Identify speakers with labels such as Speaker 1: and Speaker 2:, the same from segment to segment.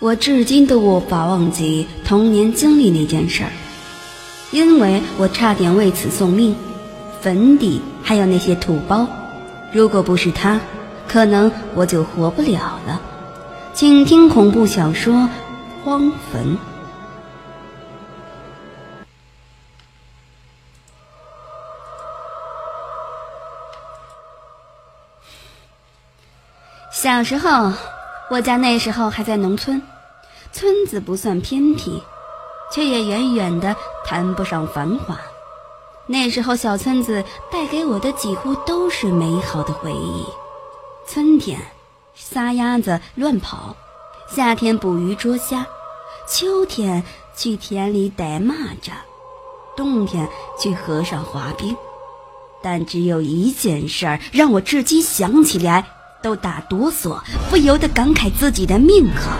Speaker 1: 我至今都无法忘记童年经历那件事儿，因为我差点为此送命。坟地还有那些土包，如果不是他，可能我就活不了了。请听恐怖小说《荒坟》。小时候，我家那时候还在农村，村子不算偏僻，却也远远的谈不上繁华。那时候，小村子带给我的几乎都是美好的回忆：春天撒鸭子乱跑，夏天捕鱼捉虾，秋天去田里逮蚂蚱，冬天去河上滑冰。但只有一件事儿让我至今想起来。都打哆嗦，不由得感慨自己的命好。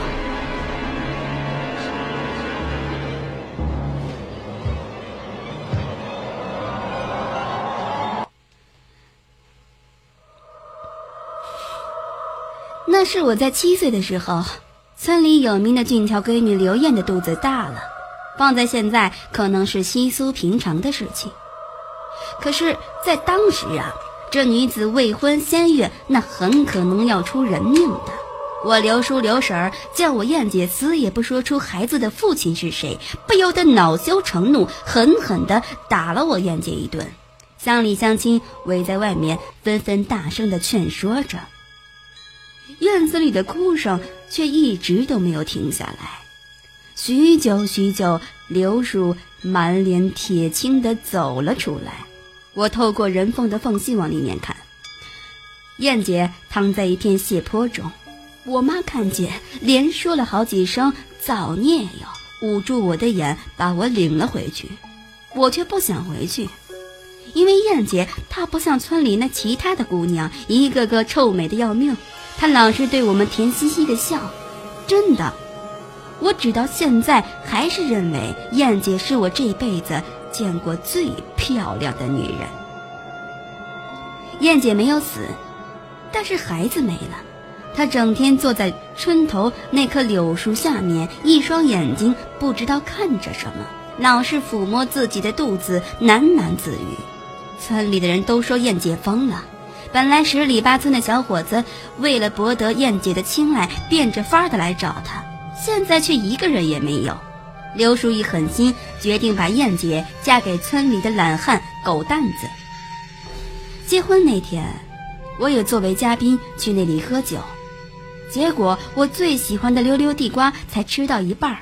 Speaker 1: 那是我在七岁的时候，村里有名的俊俏闺女刘艳的肚子大了，放在现在可能是稀疏平常的事情，可是，在当时啊。这女子未婚先孕，那很可能要出人命的。我刘叔刘婶儿叫我燕姐，死也不说出孩子的父亲是谁，不由得恼羞成怒，狠狠地打了我燕姐一顿。乡里乡亲围在外面，纷纷大声地劝说着。院子里的哭声却一直都没有停下来。许久许久，刘叔满脸铁青地走了出来。我透过人缝的缝隙往里面看，燕姐躺在一片血泊中。我妈看见，连说了好几声“造孽哟”，捂住我的眼，把我领了回去。我却不想回去，因为燕姐她不像村里那其他的姑娘，一个个臭美的要命。她老是对我们甜兮兮的笑。真的，我直到现在还是认为燕姐是我这辈子。见过最漂亮的女人，燕姐没有死，但是孩子没了。她整天坐在村头那棵柳树下面，一双眼睛不知道看着什么，老是抚摸自己的肚子，喃喃自语。村里的人都说燕姐疯了。本来十里八村的小伙子为了博得燕姐的青睐，变着法儿的来找她，现在却一个人也没有。刘叔一狠心，决定把燕姐嫁给村里的懒汉狗蛋子。结婚那天，我也作为嘉宾去那里喝酒，结果我最喜欢的溜溜地瓜才吃到一半，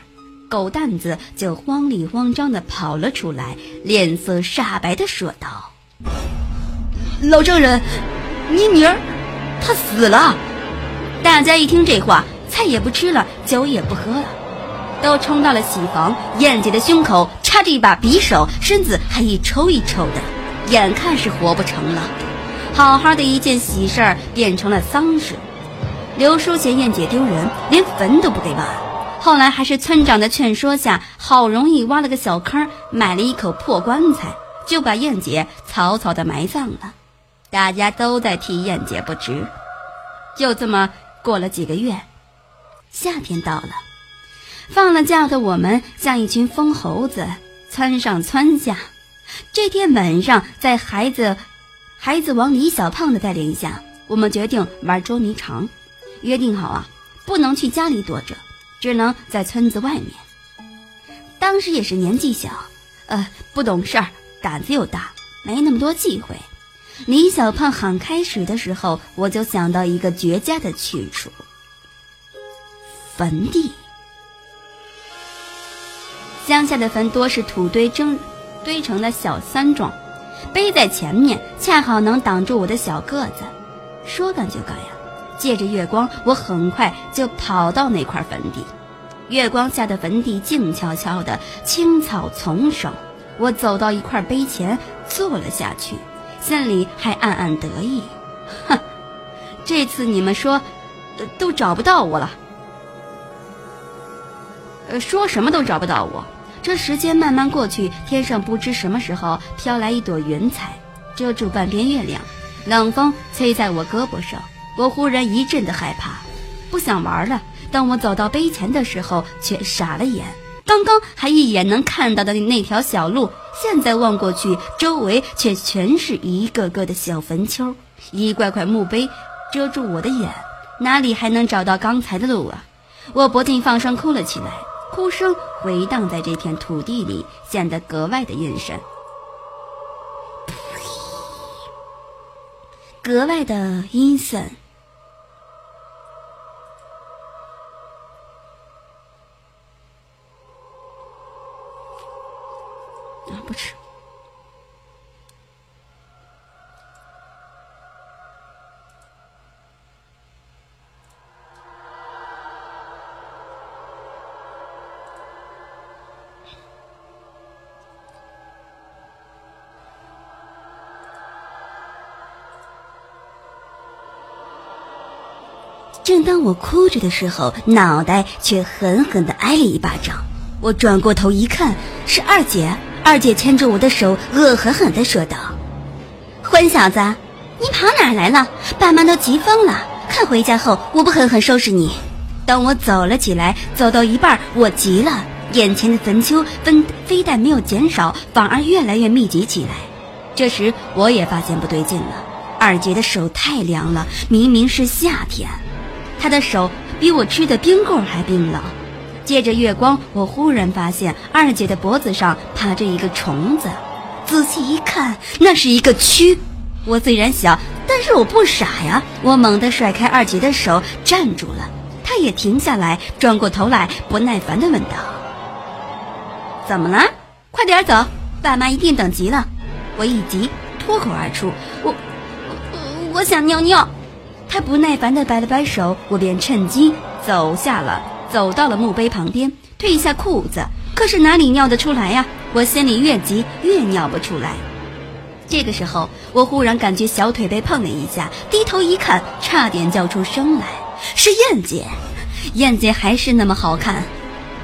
Speaker 1: 狗蛋子就慌里慌张的跑了出来，脸色煞白的说道：“老丈人，你女儿她死了。”大家一听这话，菜也不吃了，酒也不喝了。都冲到了喜房，燕姐的胸口插着一把匕首，身子还一抽一抽的，眼看是活不成了。好好的一件喜事儿变成了丧事。刘叔嫌燕姐丢人，连坟都不给挖。后来还是村长的劝说下，好容易挖了个小坑，买了一口破棺材，就把燕姐草草的埋葬了。大家都在替燕姐不值。就这么过了几个月，夏天到了。放了假的我们像一群疯猴子，窜上窜下。这天晚上，在孩子孩子王李小胖的带领下，我们决定玩捉迷藏。约定好啊，不能去家里躲着，只能在村子外面。当时也是年纪小，呃，不懂事儿，胆子又大，没那么多忌讳。李小胖喊开始的时候，我就想到一个绝佳的去处——坟地。乡下的坟多是土堆蒸堆成的小山状，背在前面，恰好能挡住我的小个子。说干就干呀，借着月光，我很快就跑到那块坟地。月光下的坟地静悄悄的，青草丛生。我走到一块碑前，坐了下去，心里还暗暗得意：哼，这次你们说，都找不到我了。呃，说什么都找不到我。这时间慢慢过去，天上不知什么时候飘来一朵云彩，遮住半边月亮。冷风吹在我胳膊上，我忽然一阵的害怕，不想玩了，当我走到碑前的时候，却傻了眼。刚刚还一眼能看到的那条小路，现在望过去，周围却全是一个个的小坟丘，一块块墓碑遮住我的眼，哪里还能找到刚才的路啊？我不禁放声哭了起来，哭声回荡在这片土地里，显得格外的阴森。格外的阴森。不吃。正当我哭着的时候，脑袋却狠狠的挨了一巴掌。我转过头一看，是二姐。二姐牵着我的手，恶狠狠地说道：“混小子，你跑哪来了？爸妈都急疯了，看回家后我不狠狠收拾你！”当我走了起来，走到一半，我急了，眼前的坟丘分非但没有减少，反而越来越密集起来。这时我也发现不对劲了，二姐的手太凉了，明明是夏天。她的手比我吃的冰棍还冰冷。借着月光，我忽然发现二姐的脖子上爬着一个虫子。仔细一看，那是一个蛆。我虽然小，但是我不傻呀。我猛地甩开二姐的手，站住了。她也停下来，转过头来，不耐烦地问道：“怎么了？快点走，爸妈一定等急了。”我一急，脱口而出：“我……我……想尿尿。”他不耐烦地摆了摆手，我便趁机走下了，走到了墓碑旁边，褪下裤子。可是哪里尿得出来呀？我心里越急越尿不出来。这个时候，我忽然感觉小腿被碰了一下，低头一看，差点叫出声来。是燕姐，燕姐还是那么好看，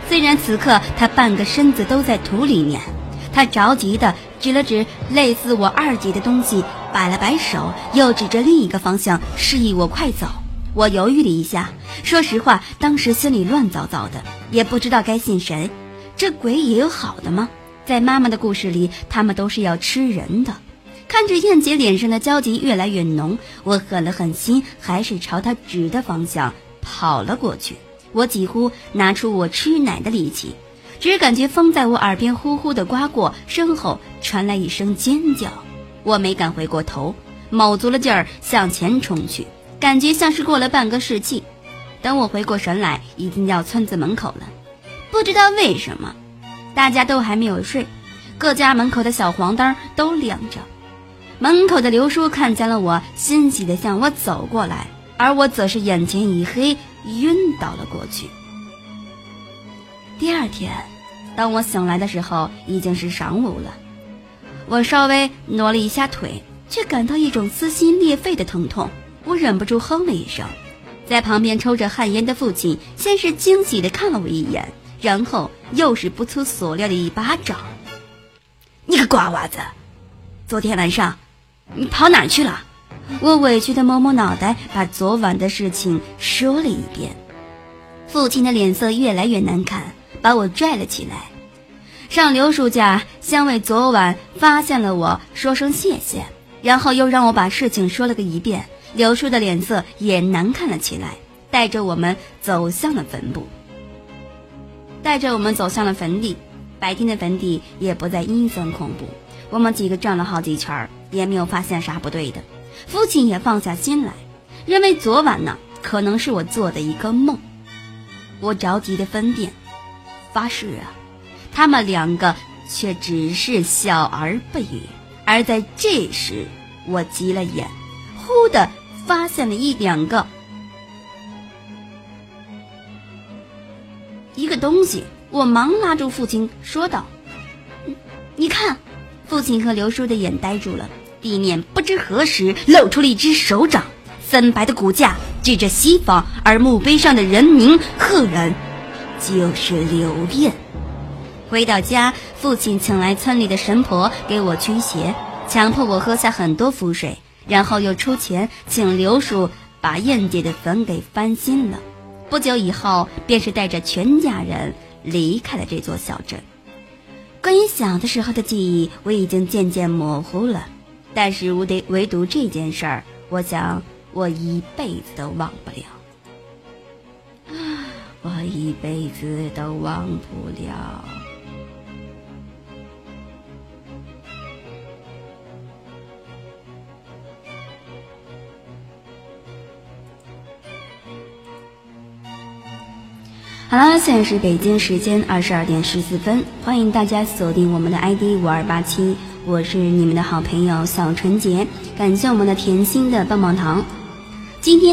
Speaker 1: 虽然此刻她半个身子都在土里面。她着急地指了指类似我二姐的东西。摆了摆手，又指着另一个方向，示意我快走。我犹豫了一下，说实话，当时心里乱糟糟的，也不知道该信谁。这鬼也有好的吗？在妈妈的故事里，他们都是要吃人的。看着燕姐脸上的焦急越来越浓，我狠了狠心，还是朝她指的方向跑了过去。我几乎拿出我吃奶的力气，只感觉风在我耳边呼呼地刮过，身后传来一声尖叫。我没敢回过头，卯足了劲儿向前冲去，感觉像是过了半个世纪。等我回过神来，已经到村子门口了。不知道为什么，大家都还没有睡，各家门口的小黄灯都亮着。门口的刘叔看见了我，欣喜地向我走过来，而我则是眼前一黑，晕倒了过去。第二天，当我醒来的时候，已经是晌午了。我稍微挪了一下腿，却感到一种撕心裂肺的疼痛。我忍不住哼了一声。在旁边抽着旱烟的父亲先是惊喜地看了我一眼，然后又是不出所料的一巴掌。你个瓜娃子，昨天晚上你跑哪去了？我委屈地摸摸脑袋，把昨晚的事情说了一遍。父亲的脸色越来越难看，把我拽了起来。上刘叔家，先为昨晚发现了我说声谢谢，然后又让我把事情说了个一遍。刘叔的脸色也难看了起来，带着我们走向了坟墓，带着我们走向了坟地。白天的坟地也不再阴森恐怖，我们几个转了好几圈，也没有发现啥不对的。父亲也放下心来，认为昨晚呢可能是我做的一个梦。我着急的分辨，发誓啊。他们两个却只是笑而不语，而在这时，我急了眼，忽的发现了一两个一个东西，我忙拉住父亲说道：“你看！”父亲和刘叔的眼呆住了，地面不知何时露出了一只手掌，森白的骨架指着西方，而墓碑上的人名赫然就是刘燕。回到家，父亲请来村里的神婆给我驱邪，强迫我喝下很多符水，然后又出钱请刘叔把燕姐的坟给翻新了。不久以后，便是带着全家人离开了这座小镇。关于小的时候的记忆，我已经渐渐模糊了，但是我得唯独这件事儿，我想我一辈子都忘不了，啊，我一辈子都忘不了。好了，现在是北京时间二十二点十四分，欢迎大家锁定我们的 ID 五二八七，我是你们的好朋友小纯洁，感谢我们的甜心的棒棒糖，今天。